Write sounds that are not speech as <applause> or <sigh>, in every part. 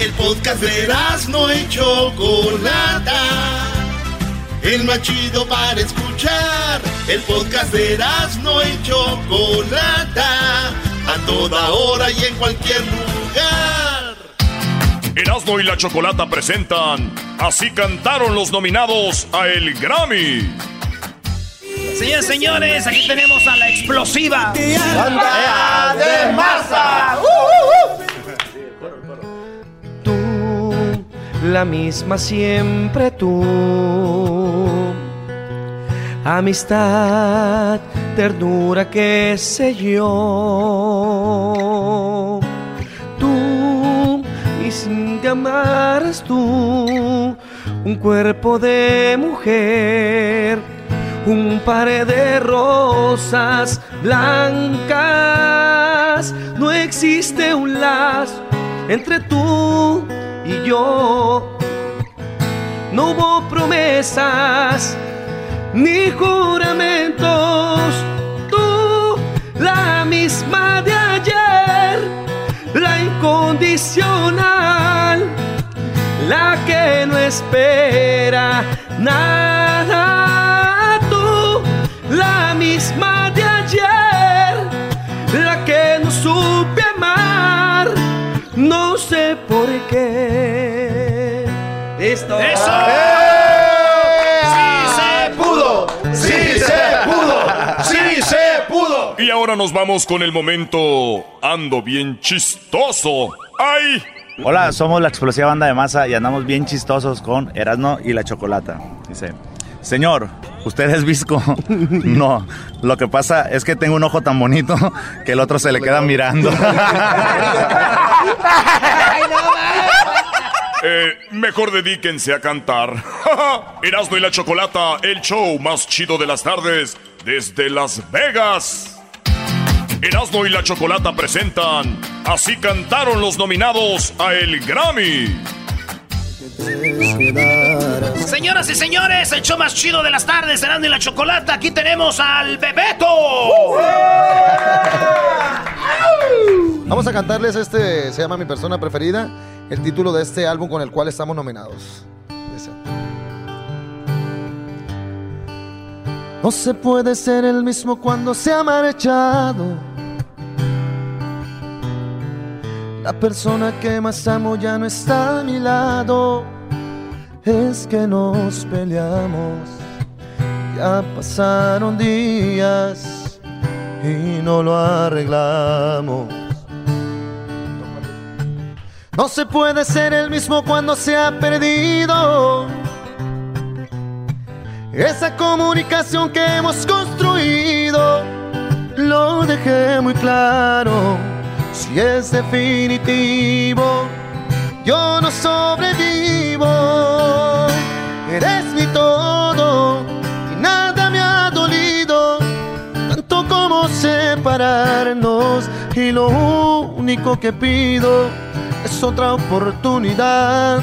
El podcast de no y Chocolata. El más chido para escuchar. El podcast de no y Chocolata. A toda hora y en cualquier lugar. Erasmo y la Chocolata presentan Así cantaron los nominados a el Grammy. Señores, señores, aquí tenemos a la explosiva. ¡Banda de masa! Tú, la misma siempre tú. Amistad, ternura, qué sé yo. Tú, y sin te amaras tú, un cuerpo de mujer un par de rosas blancas. No existe un lazo entre tú y yo. No hubo promesas ni juramentos. Tú, la misma de ayer, la incondicional, la que no espera nada ¡Listo! ¡Eso! ¡Sí se pudo! ¡Sí se pudo! ¡Sí se pudo! Y ahora nos vamos con el momento ando bien chistoso. ¡Ay! Hola, somos la explosiva banda de masa y andamos bien chistosos con Erasmo y la Chocolata. Dice, señor, ¿Usted es visco? <laughs> No. Lo que pasa es que tengo un ojo tan bonito que el otro se le queda mirando. <laughs> Eh, mejor dedíquense a cantar. <laughs> Erasmo y la Chocolata, el show más chido de las tardes desde Las Vegas. Erasmo y la Chocolata presentan Así cantaron los nominados a el Grammy. Señoras y señores, el show más chido de las tardes, Serán y la Chocolata. Aquí tenemos al Bebeto. Vamos a cantarles este, se llama Mi Persona Preferida, el título de este álbum con el cual estamos nominados. No se puede ser el mismo cuando se ha marchado La persona que más amo ya no está a mi lado. Es que nos peleamos. Ya pasaron días y no lo arreglamos. No se puede ser el mismo cuando se ha perdido. Esa comunicación que hemos construido, lo dejé muy claro si es definitivo, yo no sobrevivo. Eres mi todo y nada me ha dolido, tanto como separarnos. Y lo único que pido es otra oportunidad.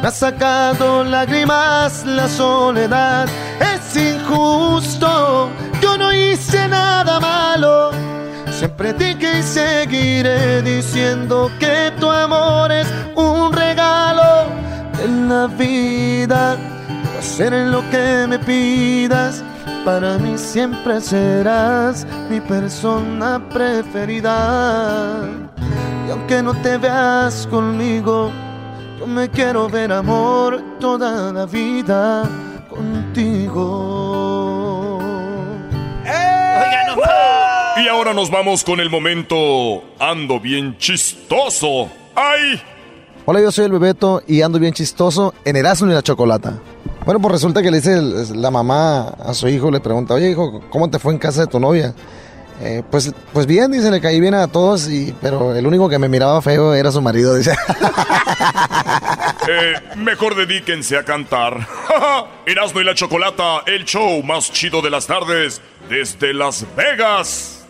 Me ha sacado lágrimas la soledad. Es injusto, yo no hice nada malo Siempre dije y seguiré diciendo que tu amor es un regalo de la vida. Voy hacer lo que me pidas. Para mí siempre serás mi persona preferida. Y aunque no te veas conmigo, yo me quiero ver amor toda la vida contigo. Y ahora nos vamos con el momento Ando bien chistoso. ¡Ay! Hola, yo soy el Bebeto y ando bien chistoso en Erasmo y la Chocolata. Bueno, pues resulta que le dice la mamá a su hijo, le pregunta, oye hijo, ¿cómo te fue en casa de tu novia? Eh, pues, pues bien, dice, le caí bien a todos, y, pero el único que me miraba feo era su marido, dice. <laughs> eh, mejor dedíquense a cantar. <laughs> Erasmo y la Chocolata, el show más chido de las tardes desde Las Vegas.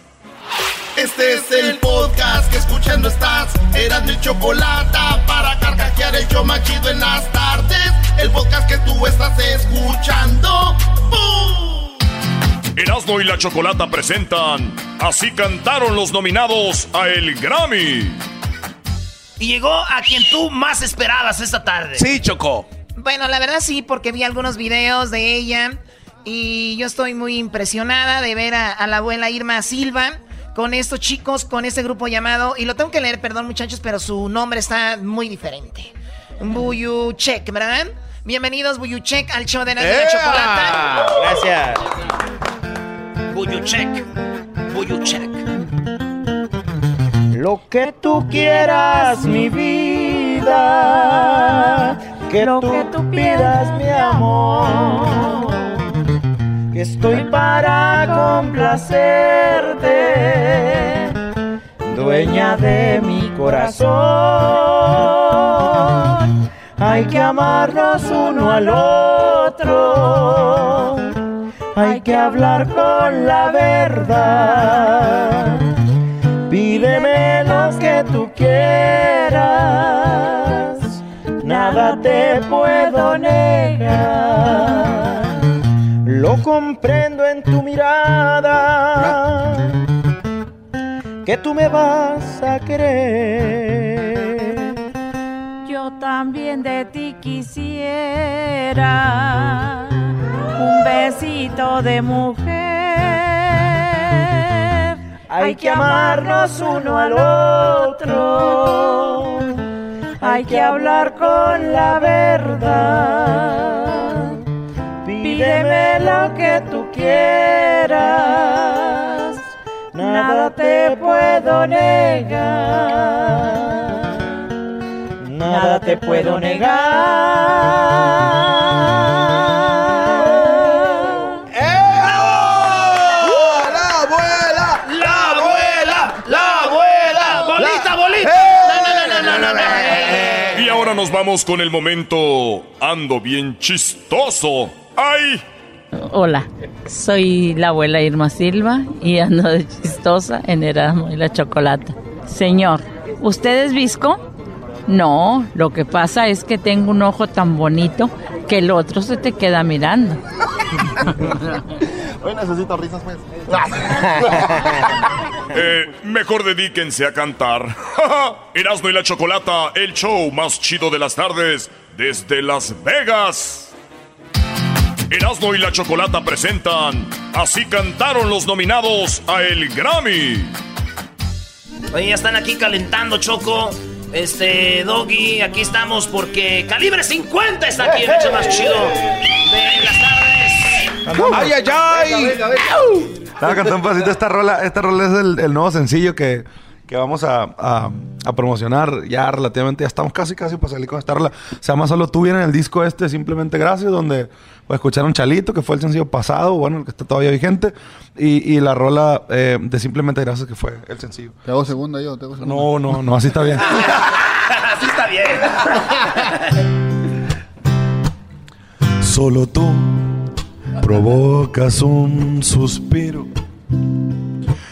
Este es el podcast que escuchando estás. Eran mi chocolate para carcajear el show machido en las tardes. El podcast que tú estás escuchando. ¡Bum! Erasmo y la Chocolata presentan Así cantaron los nominados a el Grammy. y llegó a quien tú más esperabas esta tarde. Sí, Choco. Bueno, la verdad sí, porque vi algunos videos de ella y yo estoy muy impresionada de ver a, la abuela Irma Silva con estos chicos, con este grupo llamado, y lo tengo que leer, perdón muchachos, pero su nombre está muy diferente. Buyuchek, ¿verdad? Bienvenidos Buyuchek al show de la, chocolata. Gracias. Buyuchek. Buyuchek. Lo que tú quieras, mi vida, que lo que tú pidas, mi amor, que estoy para complacerte, dueña de mi corazón. Hay que amarnos uno al otro, hay que hablar con la verdad Pídeme lo que tú quieras, nada te puedo negar. Lo comprendo en tu mirada, que tú me vas a querer. También de ti quisiera un besito de mujer hay que amarnos uno al otro. Hay que hablar con la verdad. Pídeme lo que tú quieras. Nada te puedo negar. Nada te puedo negar. nos vamos con el momento Ando bien chistoso. ¡Ay! Hola, soy la abuela Irma Silva y ando de chistosa en Erasmo y la Chocolata. Señor, ¿usted es visco? No, lo que pasa es que tengo un ojo tan bonito que el otro se te queda mirando. <laughs> Hoy necesito risas, pues. <laughs> eh, mejor dedíquense a cantar. <laughs> Erasmo y la Chocolata, el show más chido de las tardes desde Las Vegas. Erasmo y la Chocolata presentan Así cantaron los nominados a el Grammy. Oye, ya están aquí calentando, Choco. Este, Doggy, aquí estamos porque Calibre 50 está aquí, el hecho más chido de las tardes. ¡Ay, ay, ay! Estaba cantando un pasito. Esta rola, esta rola es el, nuevo sencillo que, que vamos a, a, promocionar ya relativamente. Ya estamos casi, casi para salir con esta rola. Se llama Solo tú viene en el disco este, Simplemente Gracias, donde pues, escucharon Chalito, que fue el sencillo pasado, bueno, el que está todavía vigente. Y, y la rola eh, de Simplemente Gracias, que fue el sencillo. ¿Te hago segunda yo? ¿Te hago segunda? No, no, no, así está bien. <laughs> así está bien. Solo tú provocas un suspiro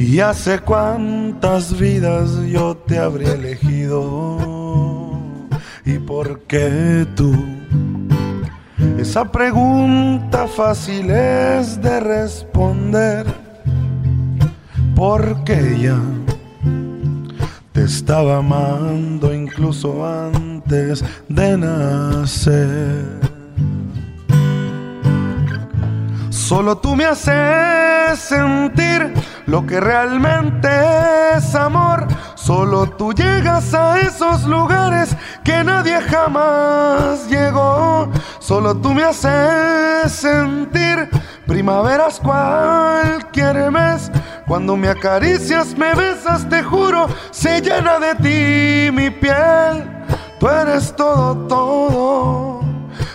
y hace cuántas vidas yo te habría elegido. ¿Y por qué tú? Esa pregunta fácil es de responder. Porque ya te estaba amando incluso antes de nacer. Solo tú me haces sentir lo que realmente es amor. Solo tú llegas a esos lugares que nadie jamás llegó. Solo tú me haces sentir primaveras cualquier mes. Cuando me acaricias, me besas, te juro, se llena de ti mi piel. Tú eres todo, todo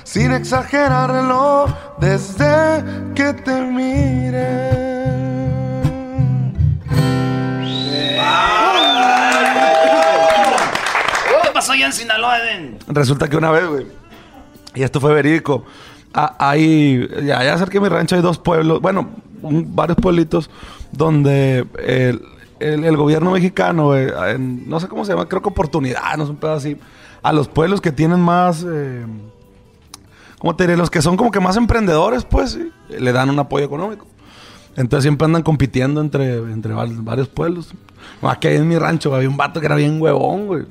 sin exagerarlo, desde que te mire. Allá en Sinaloa, Eden? Resulta que una vez, güey, Y esto fue verídico. Ah, ya, ya cerca de mi rancho hay dos pueblos, bueno, un- varios pueblitos donde el, el- el gobierno mexicano, en- no sé cómo se llama, creo que oportunidad, no sé, un pedo así, a los pueblos que tienen más, eh, ¿cómo te diré? Los que son como que más emprendedores, pues, sí, le dan un apoyo económico. Entonces siempre andan compitiendo entre, entre varios pueblos. Aquí en mi rancho había un vato que era bien huevón, güey.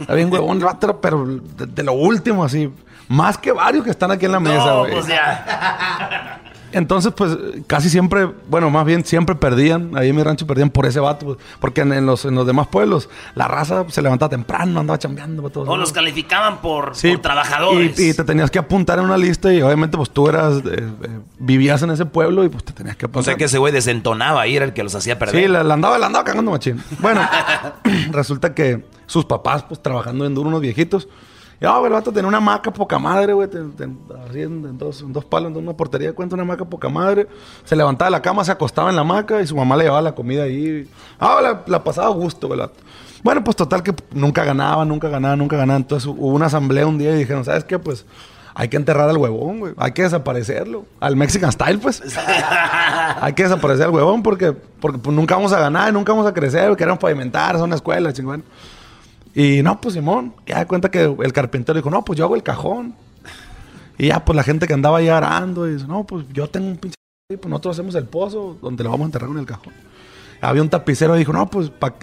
Era bien huevón el pero de, de lo último, así. Más que varios que están aquí en la mesa, No, güey. pues ya. Entonces, pues, casi siempre, bueno, más bien siempre perdían. Ahí en mi rancho perdían por ese vato. pues, porque en, en los, en los demás pueblos, la raza se levantaba temprano, andaba chambeando. para todos O los calificaban por, Sí, por trabajadores. Y, y te tenías que apuntar en una lista y obviamente pues tú eras, eh, eh, vivías en ese pueblo y pues te tenías que O apuntar. sea que ese güey desentonaba ahí, era el que los hacía perder. Sí, la, la andaba, la andaba cagando machín. Bueno, <clears throat> resulta que sus papás pues trabajando en duro unos viejitos. Güey, el vato tenía una maca poca madre, güey. ten- ten- Así en, en dos, en dos palos, en una portería, cuenta una maca poca madre. Se levantaba de la cama, se acostaba en la maca y su mamá le llevaba la comida ahí. Ah, la, la pasaba a gusto, güey. Bueno, pues total que nunca ganaba, nunca ganaba, nunca ganaba. Entonces hubo una asamblea un día y dijeron, ¿sabes qué? Pues hay que enterrar al huevón, güey. Hay que desaparecerlo. Al Mexican Style, pues. <laughs> hay que desaparecer al huevón porque, porque pues, nunca vamos a ganar, nunca vamos a crecer. Queremos pavimentar, son una escuela, chingón. Y no, pues Simón, ya de cuenta que el carpintero dijo, no, pues yo hago el cajón. Y ya, pues la gente que andaba ahí arando, y dice, no, pues yo tengo un pinche... y, Pues nosotros hacemos el pozo donde lo vamos a enterrar en el cajón. Había un tapicero y dijo, no, pues pa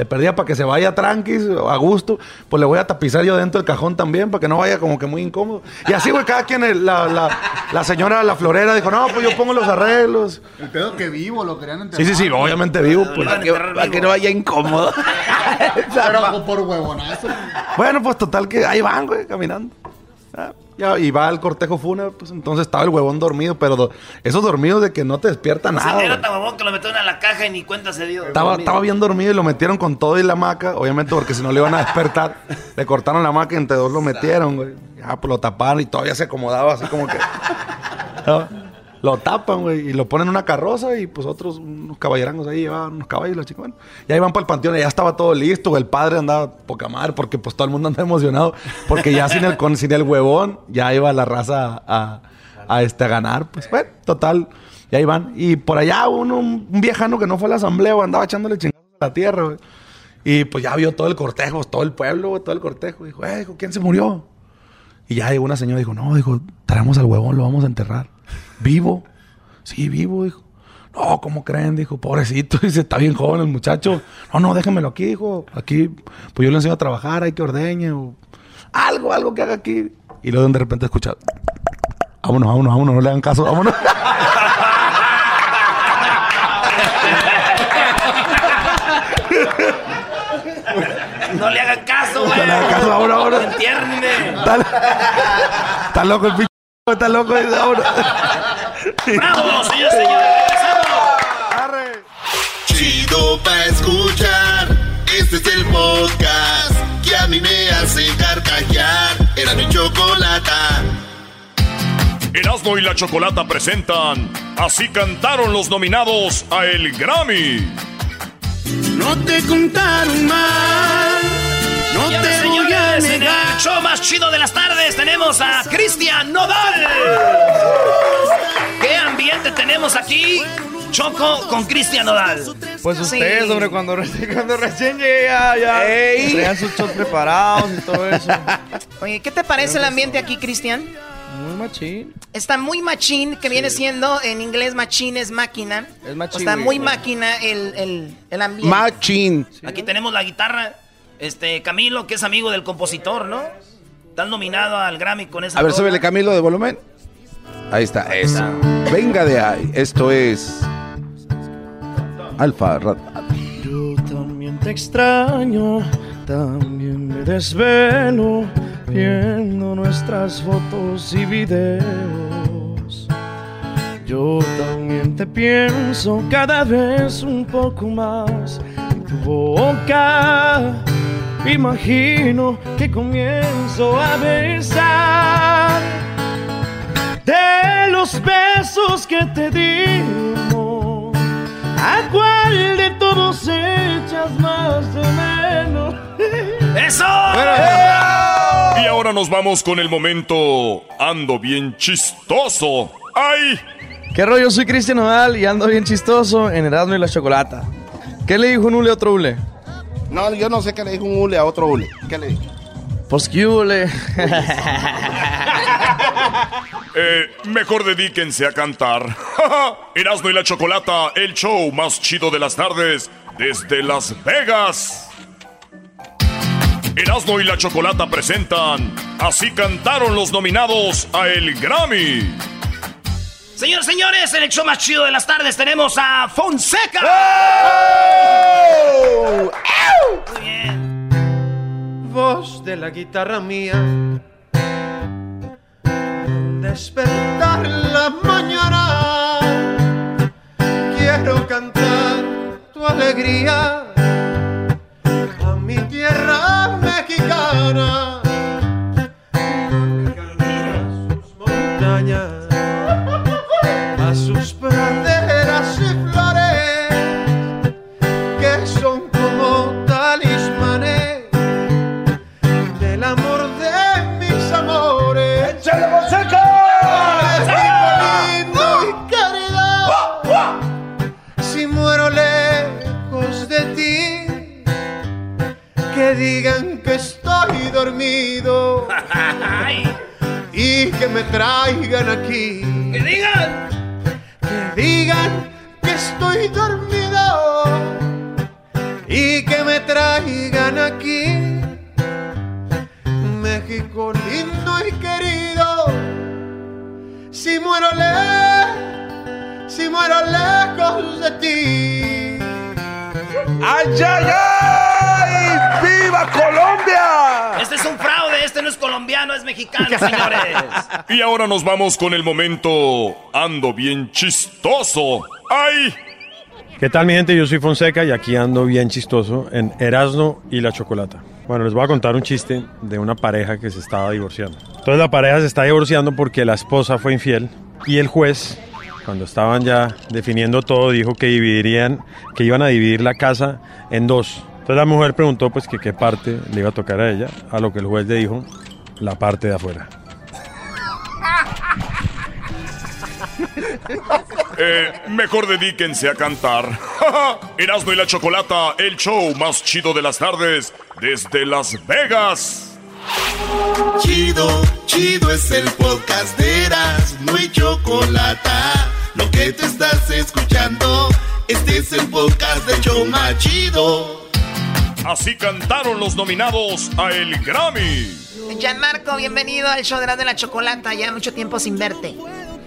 le perdía para que se vaya tranquis, a gusto. Pues le voy a tapizar yo dentro del cajón también, para que no vaya como que muy incómodo. Y así, güey, cada quien, el- la, la, la señora, la florera, dijo, no, pues yo pongo los arreglos. El pedo que vivo lo querían enterrar. Sí, sí, sí, obviamente vivo. Pues, Para que- para que no vaya incómodo. <laughs> Pero por huevonazo. Bueno, pues total que ahí van, güey, caminando. Ya, y va el cortejo fúnebre, pues entonces estaba el huevón dormido, pero do- esos dormidos de que no te despierta O sea, nada. era tan babón que lo metieron a la caja y ni cuenta se dio. Estaba, estaba bien dormido y lo metieron con todo y la hamaca, obviamente porque si no le iban a despertar, <laughs> le cortaron la hamaca y entre dos lo metieron, güey. Ya, pues lo taparon y todavía se acomodaba así como que... <laughs> Lo tapan, güey, y lo ponen en una carroza y pues otros, unos caballerangos ahí llevaban unos caballos, la chica, bueno. Y ahí van para el panteón y ya estaba todo listo. El padre andaba poca madre porque pues todo el mundo andaba emocionado. Porque ya sin el, con, sin el huevón, ya iba la raza a, a, este, a ganar. Pues bueno, total, y ahí van. Y por allá uno, un, viejano que no fue a la asamblea, andaba echándole chingazos a la tierra, güey. Y pues ya vio todo el cortejo, todo el pueblo, güey, todo el cortejo. Dijo, eh, ¿quién se murió? Y ya llegó una señora y dijo, no, dijo, traemos al huevón, lo vamos a enterrar. ¿Vivo? Sí, vivo, dijo. No, ¿cómo creen? Dijo, pobrecito, <laughs> dice, está bien joven el muchacho. No, no, déjenmelo aquí, dijo. Aquí, pues yo le enseño a trabajar, hay que ordeñe o algo, algo que haga aquí. Y luego de repente escucha, vámonos, vámonos, vámonos, no le hagan caso, vámonos. <laughs> No le hagan caso, güey. No le hagan caso, ahora, ahora. Entiéndeme. Está, está loco el pinche, está loco. dice, vámonos. ¡Bravo, señores, señores! Chido pa' escuchar. Este es el podcast que a mí me hace carcajear. Era mi chocolata. Erasmo y la Chocolata presentan Así cantaron los nominados a el Grammy. No te contaron mal. Más chido de las tardes tenemos a Cristian Nodal. ¿Qué ambiente tenemos aquí? Choco con Cristian Nodal. Pues Sí. ustedes, hombre, cuando, reci- <laughs> cuando recién llegué ya, ya Ey. traían sus shots preparados y todo eso. <laughs> Oye, ¿qué te parece el ambiente aquí, Cristian? Muy machín. Está muy machín, que viene siendo en inglés machín es máquina. Es machín, Está muy máquina el, el, el ambiente. Machín. Aquí tenemos la guitarra. Este, Camilo, que es amigo del compositor, ¿no? Estás nominado al Grammy con esa A ver, súbele Camilo de volumen. Ahí está, eso. Venga de ahí. Esto es. Alfa Rat. Yo también te extraño, también me desvelo viendo nuestras fotos y videos. Yo también te pienso cada vez un poco más en tu boca. Imagino que comienzo a besar de los besos que te dimos. ¿A cuál de todos echas más de menos? <laughs> ¡Eso! Y ahora nos vamos con el momento ando bien chistoso. ¡Ay! ¿Qué rollo? Soy Cristian Nodal y ando bien chistoso en Erasmo y la Chocolata. ¿Qué le dijo un hule a otro hule? No, yo no sé qué le dijo un hule a otro hule. ¿Qué le dijo? Pues qué hule. <laughs> Eh, mejor dedíquense a cantar. <laughs> Erasmo y la Chocolata, el show más chido de las tardes desde Las Vegas. Erasmo y la Chocolata presentan Así cantaron los nominados a el Grammy. Señores, señores, en el show más chido de las tardes tenemos a Fonseca. Muy bien. Voz de la guitarra mía. Despertar la mañana. Quiero cantar tu alegría a mi tierra mexicana. Que digan que estoy dormido y que me traigan aquí. ¡Que digan! Que digan que estoy dormido y que me traigan aquí. México lindo y querido, si muero le, si muero lejos de ti. ¡Ay, ay, ay! Este es un fraude, este no es colombiano, es mexicano, <laughs> señores. Y ahora nos vamos con el momento ando bien chistoso. ¡Ay! ¿Qué tal mi gente? Yo soy Fonseca y aquí ando bien chistoso en Erasno y la Chocolata. Bueno, les voy a contar un chiste de una pareja que se estaba divorciando. Entonces la pareja se está divorciando porque la esposa fue infiel y el juez, cuando estaban ya definiendo todo, dijo que dividirían, que iban a dividir la casa en dos. Entonces la mujer preguntó pues que qué parte le iba a tocar a ella, a lo que el juez le dijo, la parte de afuera. Eh, mejor dedíquense a cantar. <laughs> Erasmo y la Chocolata, el show más chido de las tardes desde Las Vegas. Chido, chido es el podcast de Eras, no hay chocolate. Lo que te estás escuchando, este es el podcast de Choma Chido. Así cantaron los nominados a el Grammy. Gianmarco, bienvenido al show de la, de la chocolata. Ya mucho tiempo sin verte.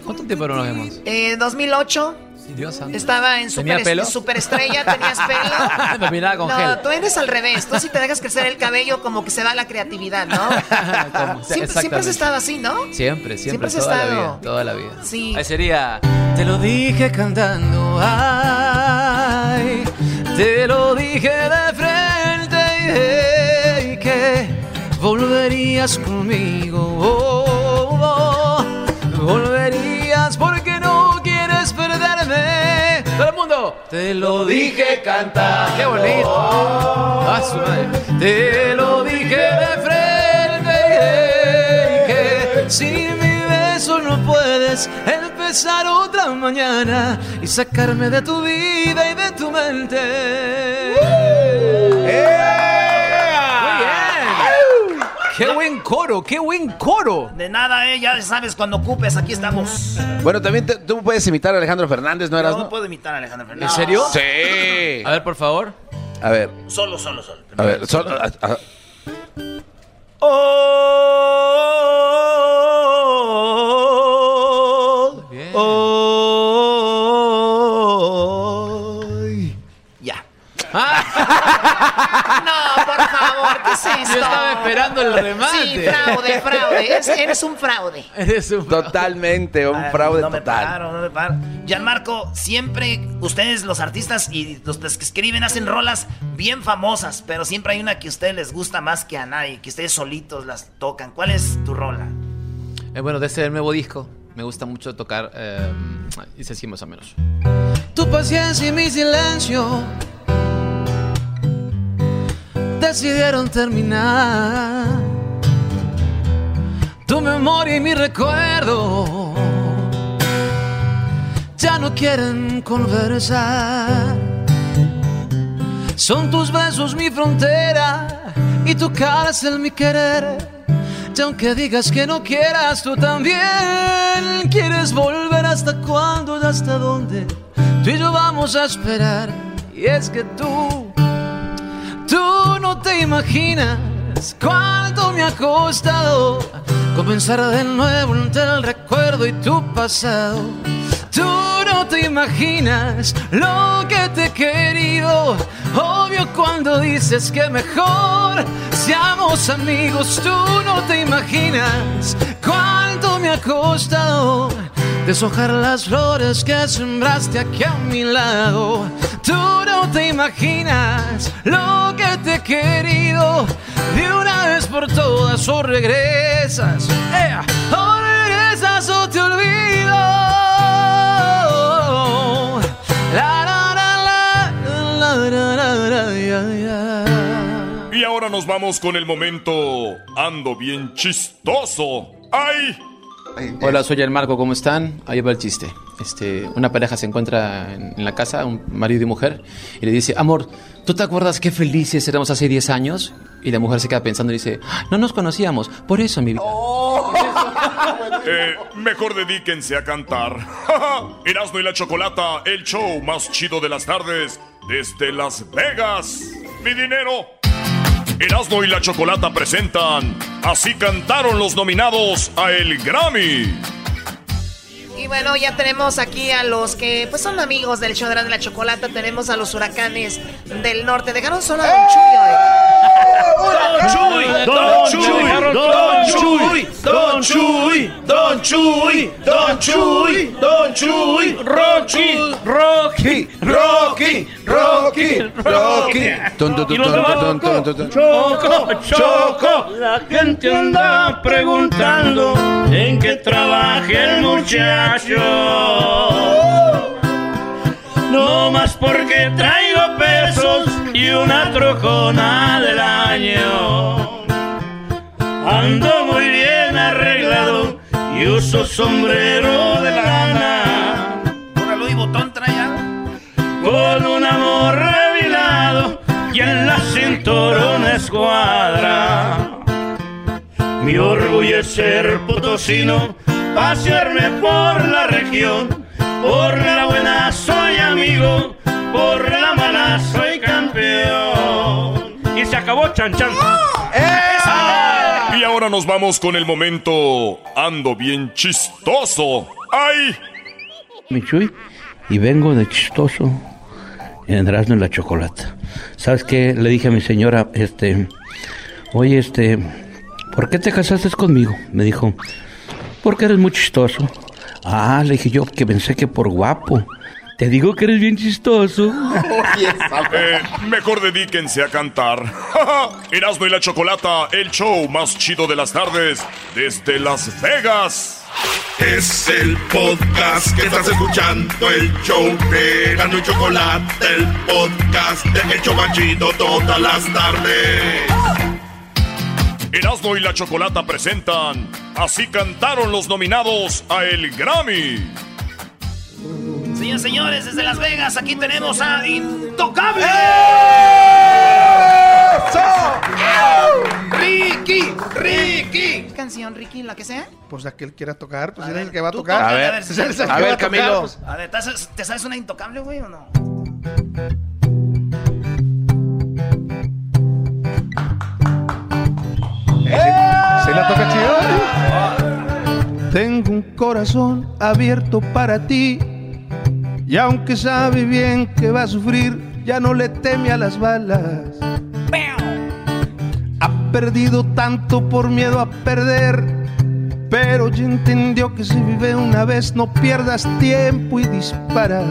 ¿Cuánto tiempo no nos vemos? Eh, 2008. Dios santo. Estaba en ¿Tenía super, pelo? superestrella, tenías <laughs> pelo. Me miraba con no, gel. tú eres al revés. Tú si te dejas crecer el cabello, como que se va la creatividad, ¿no? <laughs> Siempre, siempre has estado así, ¿no? Siempre, siempre, Siempre has toda la estado. vida, toda la vida. Sí. Ahí sería. Te lo dije cantando, ay, te lo dije de frente que volverías conmigo, oh, oh, volverías porque no quieres perderme. Todo el mundo, te lo dije cantando, qué bonito. Ah, su madre. Te lo dije de frente que sin mi beso no puedes empezar otra mañana y sacarme de tu vida y de tu mente. Coro, qué buen coro. De nada, eh, ya sabes, cuando ocupes, aquí estamos. Bueno, también te- tú puedes imitar a Alejandro Fernández, ¿no eras? No No? puedo imitar a Alejandro ¿En Fernández. serio? Sí. A ver, por favor. A ver, Solo, solo, solo. a ver. sol- a- a- Ya. <laughs> <laughs> No, por favor, ¿qué es esto? Yo estaba esperando el remate. Sí, fraude, fraude. Es- eres un fraude. Eres un Totalmente, un Ah, fraude no me total. pagaron, no me pagaron. Gianmarco, siempre ustedes, los artistas y los que escriben, hacen rolas bien famosas, pero siempre hay una que a ustedes les gusta más que a nadie, que ustedes solitos las tocan. ¿Cuál es tu rola? Eh, bueno, de ese nuevo disco me gusta mucho tocar. Eh, dice así más o menos. Tu paciencia y mi silencio decidieron terminar. tu memoria y mi recuerdo ya no quieren conversar. Son tus besos mi frontera y tu cárcel mi querer. Y aunque digas que no quieras, tú también quieres volver hasta cuándo y hasta dónde. Tú y yo vamos a esperar. Y es que tú, tú no te imaginas cuánto me ha costado comenzar de nuevo entre el recuerdo y tu pasado. Tú no te imaginas lo que te he querido. Obvio cuando dices que mejor seamos amigos. Tú no te imaginas cuánto me ha costado deshojar las flores que sembraste aquí a mi lado. Tú no te imaginas lo que te he querido. De una vez por todas o regresas, ¡Ea! o regresas o te olvido. La, la, la. Y ahora nos vamos con el momento ando bien chistoso. ¡Ay! Hola, soy el Marco, ¿cómo están? Ahí va el chiste. Este, una pareja se encuentra en, en la casa, un marido y mujer, y le dice, amor, ¿tú te acuerdas qué felices éramos hace 10 años? Y la mujer se queda pensando y dice, "Ah, no nos conocíamos, por eso mi vida. <laughs> Eh, mejor dedíquense a cantar. <laughs> Erasmo y la Chocolata, el show más chido de las tardes desde Las Vegas. Mi dinero. Erasmo y la Chocolata presentan Así cantaron los nominados a el Grammy. Y bueno, ya tenemos aquí a los que pues son amigos del show de la, de la chocolata. Tenemos a los huracanes del norte. Dejaron solo a Don Chuy. hoy. Don Chuy, Don Chuy, Don Chuy, Don Chuy, Don Chuy, Don Chuy, Rocky, Rocky, Rocky, Rocky, Rocky. Ton, ton, ton, Y los ton, de ton, ton, ton, ton. Choco, Choco, la gente anda preguntando en qué trabaja el muchacho. No más porque traigo pesos y una trocona del año. Ando muy bien arreglado y uso sombrero de lana. Ahora Louis Botón trae. Con un amor revilado y en la cintura una escuadra. Mi orgullo es ser potosino, pasearme por la región. Por la buena soy amigo, por la mala soy campeón. Y se acabó Chan Chan. Y ahora nos vamos con el momento ando bien chistoso. ¡Ay! Michuy y vengo de chistoso en y la Chocolata. ¿Sabes qué? Le dije a mi señora, este, oye, este, ¿por qué te casaste conmigo? Me dijo, porque eres muy chistoso. Ah, le dije yo que pensé que por guapo. Te digo que eres bien chistoso. Eh, mejor dedíquense a cantar. <laughs> Erasmo y la Chocolata, el show más chido de las tardes desde Las Vegas. Es el podcast que estás escuchando, el show de Erasmo y Chocolate, el podcast de El Chobachito todas las tardes. Erasmo y la Chocolata presentan Así cantaron los nominados a el Grammy. Señores, señores, desde Las Vegas, aquí tenemos a Intocable. Ricky, Ricky. ¿Qué canción, Ricky? ¿La que sea? Pues la que él quiera tocar, pues él es el que va a tocar. toca, A ver, pues a tocar, pues. A ver, ¿te sabes, te sabes una Intocable, güey, o no? ¿Se la toca chido? Tengo un corazón abierto para ti. Y aunque sabe bien que va a sufrir, ya no le teme a las balas. Ha perdido tanto por miedo a perder. Pero ya entendió que si vive una vez, no pierdas tiempo y dispara.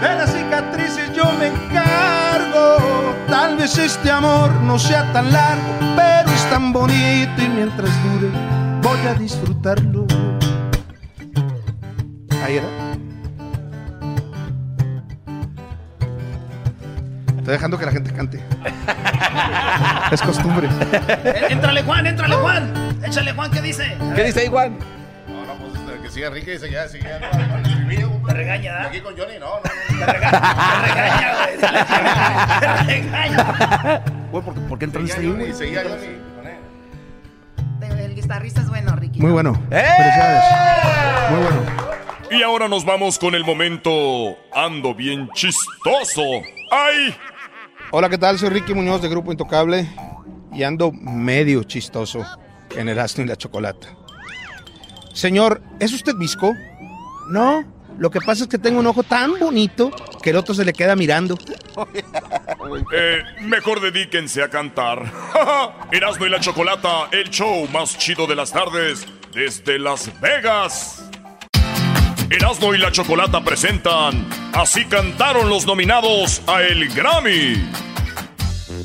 De las cicatrices yo me encargo. Tal vez este amor no sea tan largo, pero es tan bonito y mientras dure voy a disfrutarlo. Ahí era. Estoy dejando que la gente cante. <laughs> es costumbre. Eh, Éntrale, Juan, éntrale, Juan. Échale, Juan, ¿qué dice? ¿Qué dice ahí, Juan? No, no, pues este, que siga Enrique y sigue, sigue. Te regaña, ¿verdad? Aquí con Johnny, no, no. Te regaña, güey. Te regaña. Güey, ¿por, por qué entraste ahí, güey? seguía Johnny. El guitarrista es bueno, Ricky. Muy bueno. ¡Eh! Felicidades. Muy bueno. Y ahora nos vamos con el momento Ando bien chistoso. ¡Ay! Hola, ¿qué tal? Soy Ricky Muñoz de Grupo Intocable y ando medio chistoso en el asno y la chocolata. Señor, ¿es usted visco? No, lo que pasa es que tengo un ojo tan bonito que el otro se le queda mirando. <laughs> Eh, mejor dedíquense a cantar. <laughs> Erasmo y la Chocolata, el show más chido de las tardes desde Las Vegas. Erasmo y la Chocolata presentan Así cantaron los nominados a el Grammy.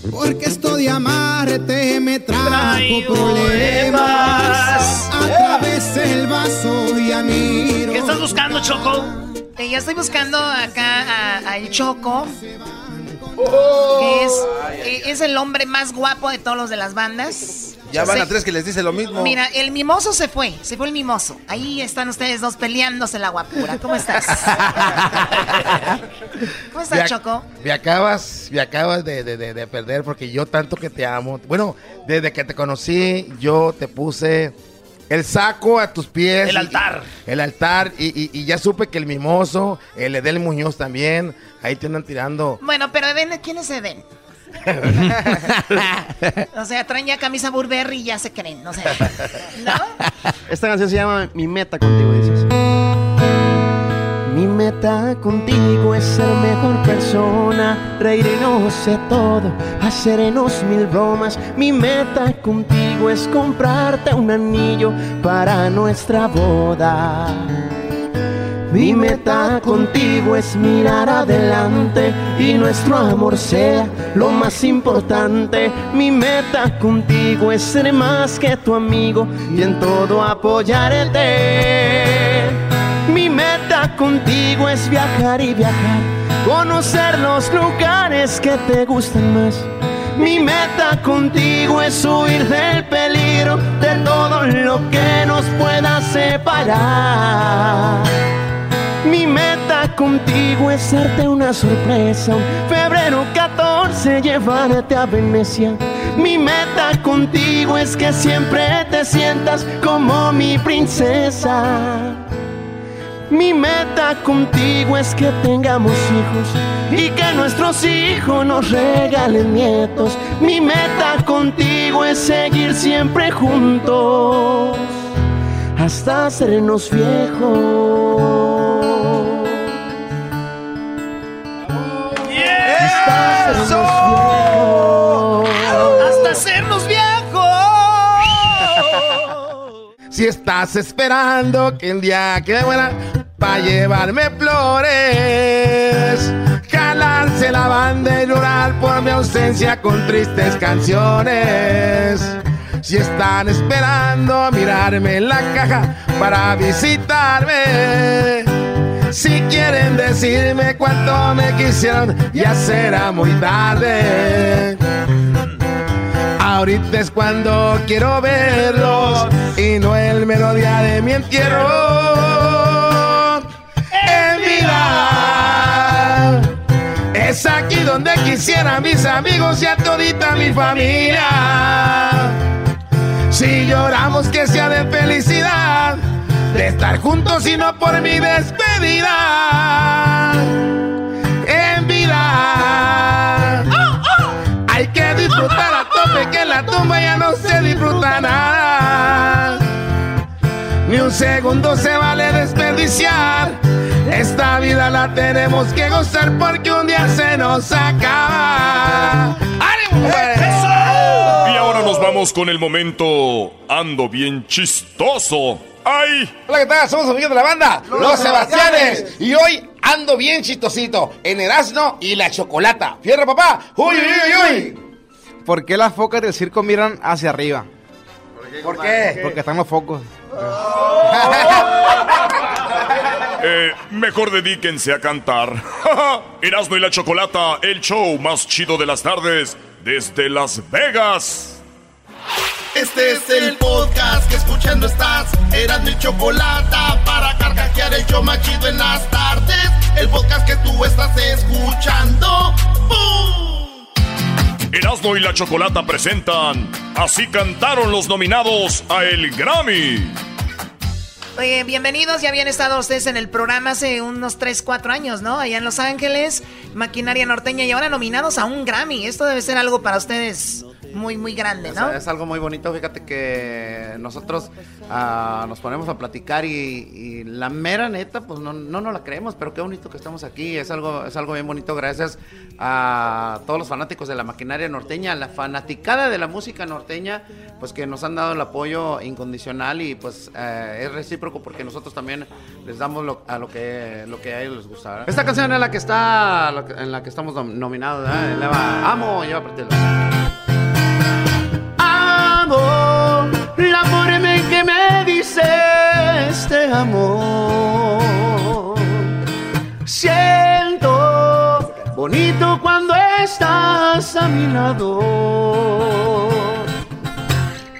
Porque esto de amarte me trajo Traigo problemas. A través del vaso y a mí. ¿Qué estás buscando, Choco? Eh, ya estoy buscando acá a- al Choco, Oh. que es, eh, es el hombre más guapo de todos los de las bandas. Ya van Sí. a tres que les dice lo mismo. Mira, el mimoso se fue, se fue el mimoso. Ahí están ustedes dos peleándose la guapura. ¿Cómo estás? <laughs> ¿Cómo estás, Me Choco? Me acabas, me acabas de, de- de- de perder porque yo tanto que te amo. Bueno, desde que te conocí, yo te puse el saco a tus pies. El y- altar. el altar. Y, y- y ya supe que el mimoso, el Edel Muñoz también, ahí te andan tirando. Bueno, pero Eden, ¿quién es Eden? <laughs> o sea, traen ya camisa Burberry y ya se creen, no sé. Esta canción se llama Mi meta contigo, dices. Mi meta contigo es ser mejor persona, reírnos de todo, hacernos mil bromas. Mi meta contigo es comprarte un anillo para nuestra boda. Mi meta contigo es mirar adelante y nuestro amor sea lo más importante. Mi meta contigo es ser más que tu amigo y en todo apoyarte. Mi meta contigo es viajar y viajar, conocer los lugares que te gustan más. Mi meta contigo es huir del peligro, de todo lo que nos pueda separar. Mi meta contigo es darte una sorpresa. Un febrero 14 llevarte a Venecia. Mi meta contigo es que siempre te sientas como mi princesa. Mi meta contigo es que tengamos hijos y que nuestros hijos nos regalen nietos. Mi meta contigo es seguir siempre juntos hasta sernos viejos. Hasta hacernos viejos. Si estás esperando que el día que muera para llevarme flores, jalarse la banda y llorar por mi ausencia con tristes canciones. Si están esperando mirarme en la caja para visitarme, si quieren decirme cuánto me quisieron, ya será muy tarde. Ahorita es cuando quiero verlos y no el melodía de mi entierro. En vida es aquí donde quisiera mis amigos y a todita mi familia. Si lloramos que sea de felicidad, de estar juntos y no por mi despedida. En vida hay que disfrutar a tope que en la tumba ya no se disfruta nada. Ni un segundo se vale desperdiciar. Esta vida la tenemos que gozar porque un día se nos acaba. ¡Ánimo, vamos con el momento Ando bien chistoso. ¡Ay! Hola, ¿qué tal? Somos amigos de la banda, Los, Sebastianes. Y hoy ando bien chistosito en Erasmo y la Chocolata. ¡Fierro, papá! ¡Uy, uy, uy, uy! ¿Por qué las focas del circo miran hacia arriba? ¿Por qué? Porque están los focos. <laughs> Eh, mejor dedíquense a cantar. <laughs> Erasmo y la Chocolata, el show más chido de las tardes desde Las Vegas. Este es el podcast que escuchando estás. Eran mi chocolate para carcajear el show más chido en las tardes. El podcast que tú estás escuchando. ¡Bum! Erasmo y la Chocolata presentan Así cantaron los nominados a el Grammy. Oye, bienvenidos, ya habían estado ustedes en el programa hace unos 3, 4 años, ¿no? Allá en Los Ángeles, Maquinaria Norteña y ahora nominados a un Grammy. Esto debe ser algo para ustedes muy, muy grande, ¿no? Es, es algo muy bonito, fíjate que nosotros ah, nos ponemos a platicar y, y la mera neta, pues no, no nos la creemos, pero qué bonito que estamos aquí, es algo, es algo bien bonito, gracias a todos los fanáticos de la maquinaria norteña, la fanaticada de la música norteña, pues que nos han dado el apoyo incondicional y pues eh, es recíproco porque nosotros también les damos lo, a lo que, lo que a ellos les gusta. ¿verdad? Esta canción es la que está, en la que estamos nom- nominados. Eleva, amo, lleva partido. Amo la forma que me dices te amo. Siento bonito cuando estás a mi lado.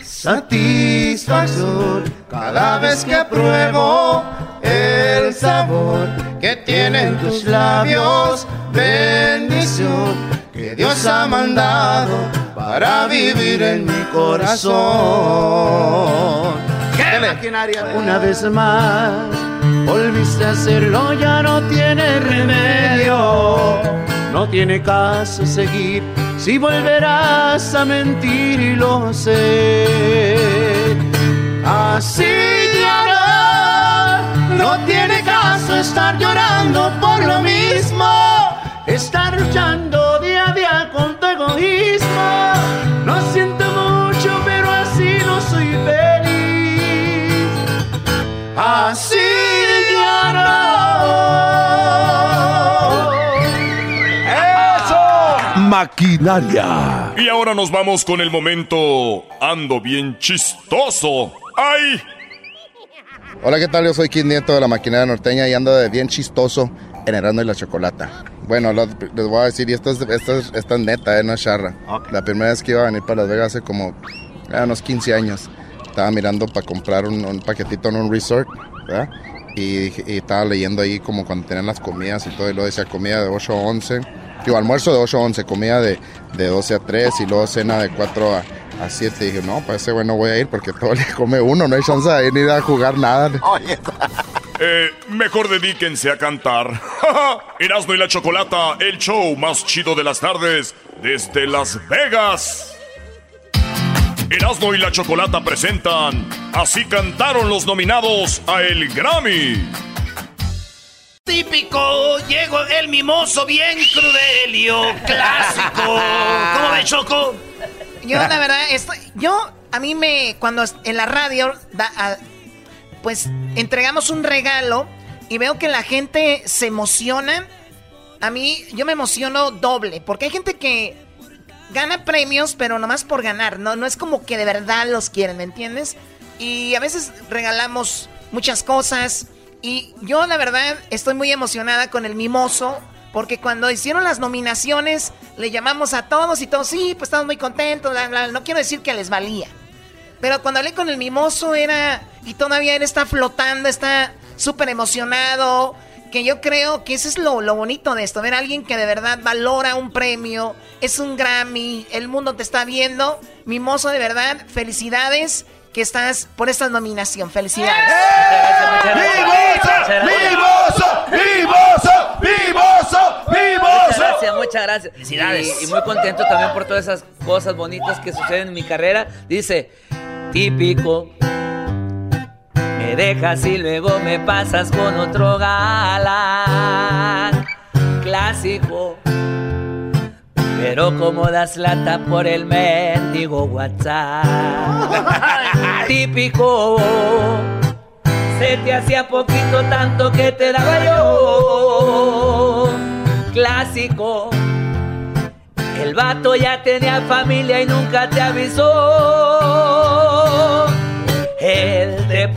Satisfacción cada vez que pruebo el sabor que tienen tus labios. Bendición que Dios ha mandado para vivir en mi corazón. Una vez más, volviste a hacerlo, ya no tiene remedio. No tiene caso seguir si volverás a mentir y lo sé. Así ya no, no tiene caso estar llorando por lo mismo. Estar luchando día a día con tu egoísmo. Lo siento mucho, pero así no soy feliz. Así ya no. ¡Eso! Maquinaria. Y ahora nos vamos con el momento Ando bien chistoso. ¡Ay! Hola, ¿qué tal? Yo soy Kid Nieto de la Maquinaria Norteña y ando de bien chistoso en Erasmo y la Chocolata. Bueno, les voy a decir, y esto es, esto es, neta, eh, no es charra. La primera vez que iba a venir para Las Vegas hace como ah, unos 15 años, estaba mirando para comprar un, un paquetito en un resort, ¿verdad? Y estaba leyendo ahí como cuando tenían las comidas y todo, y luego decía comida de 8 a 11, digo, almuerzo de 8 a 11, comida de, de 12 a 3 y luego cena de 4 a, a 7. Y dije, no, para ese güey no voy a ir porque todo día come uno, no hay chance de ir ni a jugar nada. Eh, mejor dedíquense a cantar. <laughs> Erasmo y la Chocolata, el show más chido de las tardes desde Las Vegas. Erasmo y la Chocolata presentan Así cantaron los nominados a el Grammy. Típico, llegó el mimoso bien crudelio, clásico. ¿Cómo ves, Choco? Yo, la verdad, estoy, yo, a mí me, cuando en la radio, pues entregamos un regalo y veo que la gente se emociona. A mí, yo me emociono doble, porque hay gente que gana premios, pero nomás por ganar, no, no es como que de verdad los quieren, ¿me entiendes? Y a veces regalamos muchas cosas. Y yo, la verdad, estoy muy emocionada con el mimoso. Porque cuando hicieron las nominaciones, le llamamos a todos y todos, sí, pues estamos muy contentos, bla, bla". no quiero decir que les valía. Pero cuando hablé con el mimoso era, y todavía él está flotando, está súper emocionado, que yo creo que eso es lo, lo bonito de esto, ver a alguien que de verdad valora un premio, es un Grammy, el mundo te está viendo. Mimoso, de verdad, felicidades que estás por esta nominación, felicidades. ¡Vivoso! ¡Vivoso! ¡Vivoso! Muchas gracias, muchas gracias. Felicidades. Y, y muy contento también por todas esas cosas bonitas que suceden en mi carrera. Dice, típico, me dejas y luego me pasas con otro galán. Clásico, pero como das lata por el mendigo WhatsApp. <laughs> Típico, se te hacía poquito tanto que te daba yo. Clásico. El vato ya tenía familia y nunca te avisó. Él te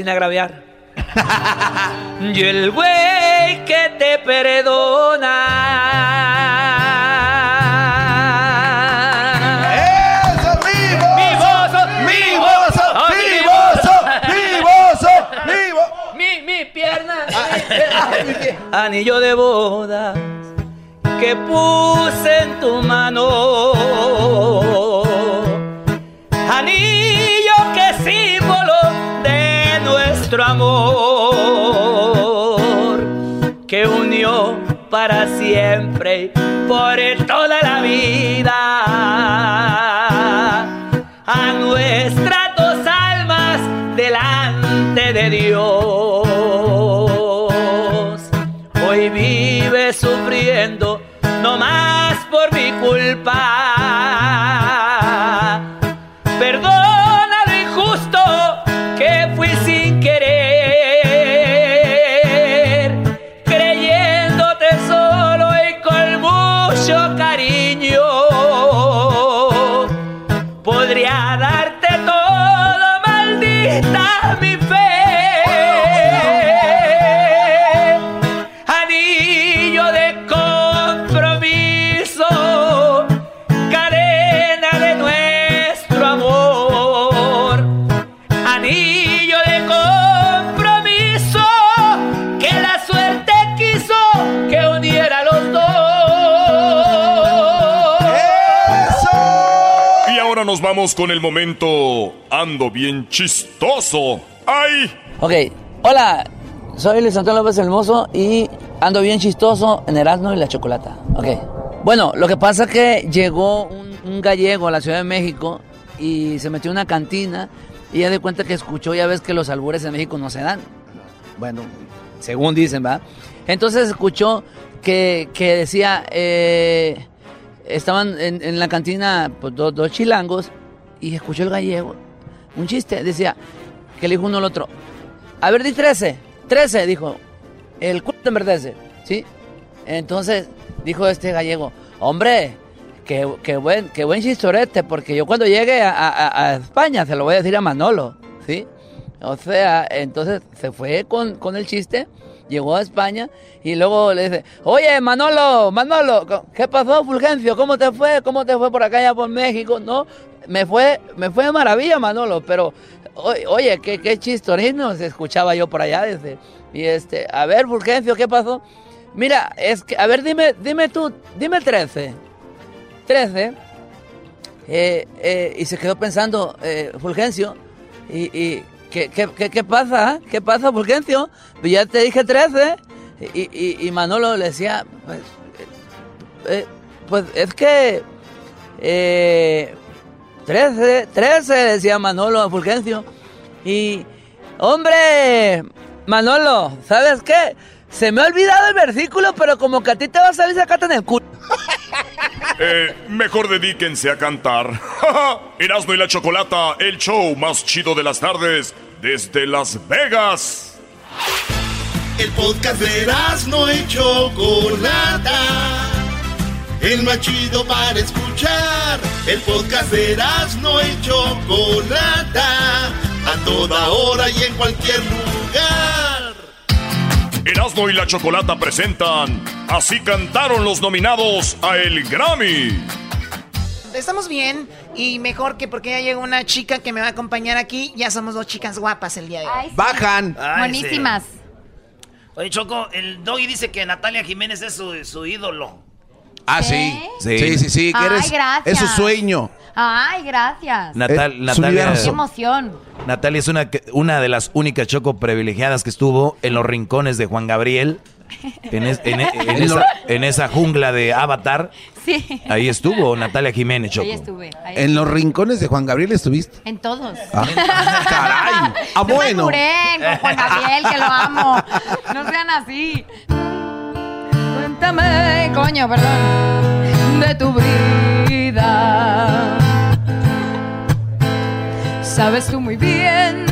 sin agraviar. <laughs> y el güey que te perdona. ¡Eso, vivo! ¡Vivoso! ¡Vivoso! ¡Oh, ¡Vivoso! ¡Vivoso! ¡Vivo! Mi, mi pierna. <laughs> Anillo de bodas que puse en tu mano. Amor. Que unió para siempre, por toda la vida, vamos con el momento Ando bien chistoso. ¡Ay! Ok, hola, soy Luis Antonio López Hermoso y ando bien chistoso en Erasmo y la Chocolata. Ok, bueno, lo que pasa es que llegó un, un gallego a la Ciudad de México y se metió en una cantina y ya de cuenta que escuchó, ya ves que los albures en México no se dan. Bueno, según dicen, ¿va? Entonces escuchó que, que decía, eh, estaban en, en la cantina pues, dos, dos chilangos y escuchó el gallego un chiste, decía, que le dijo uno al otro, a ver, di 13, 13, dijo, el culo te enverdece, ¿sí? Entonces dijo este gallego, hombre, qué, qué buen, qué buen chistorete, porque yo cuando llegue a, España se lo voy a decir a Manolo, ¿sí? O sea, entonces se fue con, con el chiste, llegó a España y luego le dice, oye, Manolo, Manolo, ¿qué pasó, Fulgencio? ¿Cómo te fue? ¿Cómo te fue por acá ya por México? No, me fue, me fue de maravilla, Manolo, pero oye, qué, qué chistorino se escuchaba yo por allá, dice. Y este, a ver, Fulgencio, ¿qué pasó? Mira, es que, a ver, dime, dime tú, dime 13. 13. Eh, eh, y se quedó pensando, eh, Fulgencio, y, y ¿qué, qué, qué, qué pasa? ¿Qué pasa, Fulgencio? Pues ya te dije 13. Y, y, y Manolo le decía, pues, eh, pues es que... Eh, 13, 13, decía Manolo a Fulgencio. Y, hombre, Manolo, ¿sabes qué? Se me ha olvidado el versículo, pero como que a ti te va a salir sacate en el culo. <laughs> Eh, mejor dedíquense a cantar. <laughs> Erasmo y la Chocolata, el show más chido de las tardes desde Las Vegas. El podcast de Erasmo y Chocolata. El más chido para escuchar. El podcast de Erasmo y Chocolata. A toda hora y en cualquier lugar. Erasmo y la Chocolata presentan Así cantaron los nominados a el Grammy. Estamos bien y mejor que porque ya llegó una chica que me va a acompañar aquí. Ya somos dos chicas guapas el día de hoy. Bajan. Buenísimas. Oye, Choco, el Doggy dice que Natalia Jiménez es su, su ídolo. Ah, sí. Sí, sí, sí. que Ay, eres, gracias. es su sueño. Ay, gracias. Natal- Eh, su Natalia. Qué emoción. Natalia es una, que- una de las únicas choco privilegiadas que estuvo en los rincones de Juan Gabriel. En, es- en- <laughs> en En esa, los- en esa jungla de Avatar. Sí. Ahí estuvo Natalia Jiménez, Choco. Ahí estuve. ahí En los rincones de Juan Gabriel estuviste. En todos. Ah, caray. Ah, No bueno. con Juan Gabriel, que lo amo. No sean así. Cuéntame, coño, perdón, de tu vida. Sabes tú muy bien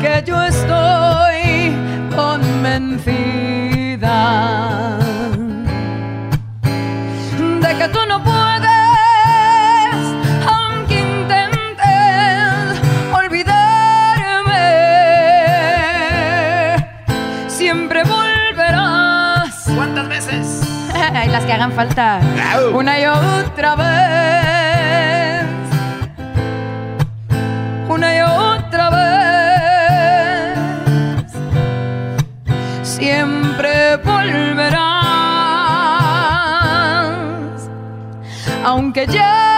que yo estoy convencida las que hagan falta. Una y otra vez. Una y otra vez. Siempre volverás. Aunque ya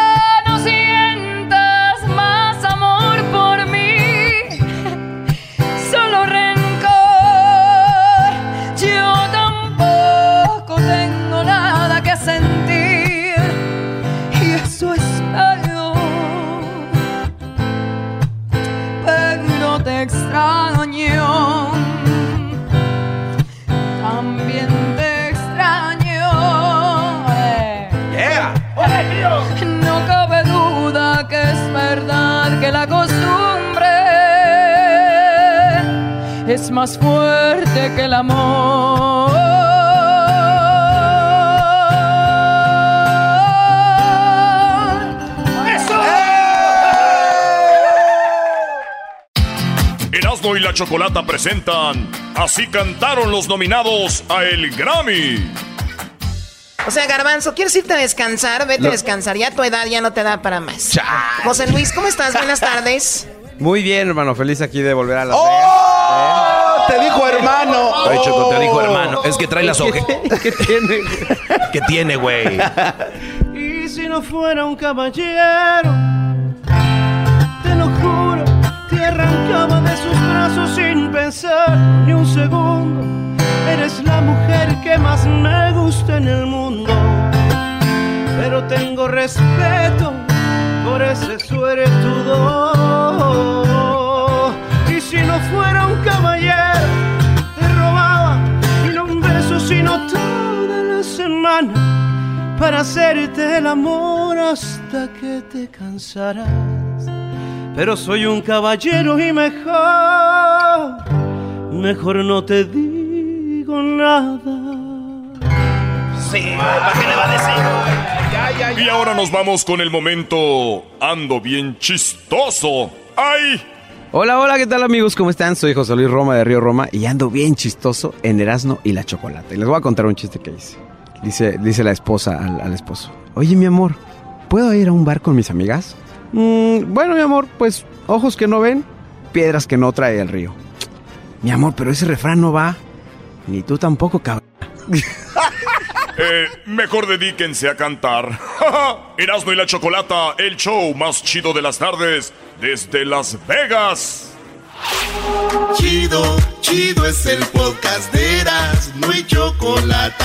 más fuerte que el amor. Erasmo y la Chocolata presentan Así cantaron los nominados a el Grammy. O sea, Garbanzo, ¿quieres irte a descansar? Vete No. a descansar. Ya tu edad ya no te da para más. José Luis, ¿cómo estás? Buenas tardes. Muy bien, hermano. Feliz aquí de volver a la ¡Oh! Te dijo hermano. Choco, te dijo hermano. Es que trae las ojeras. ¿Qué tiene? ¿Qué tiene, güey? Y si no fuera un caballero, te lo juro, te arrancaba de sus brazos sin pensar ni un segundo. Eres la mujer que más me gusta en el mundo. Pero tengo respeto por ese suertudo. Para hacerte el amor hasta que te cansarás. Pero soy un caballero y mejor, mejor no te digo nada. Sí, ¿para qué le va a decir? Y ahora nos vamos con el momento Ando bien chistoso. ¡Ay! Hola, hola, ¿qué tal amigos? ¿Cómo están? Soy José Luis Roma de Río Roma y ando bien chistoso en Erasmo y la Chocolata. Y les voy a contar un chiste que hice. Dice, dice la esposa al, al esposo. Oye, mi amor, ¿puedo ir a un bar con mis amigas? "Mm, bueno, mi amor, pues ojos que no ven, piedras que no trae el río. Mi amor, pero ese refrán no va. Ni tú tampoco, cabrón. <laughs> Eh, mejor dedíquense a cantar. <laughs> Erasmo y la Chocolata, el show más chido de las tardes desde Las Vegas. Chido, chido es el podcast de Eras, no hay chocolate.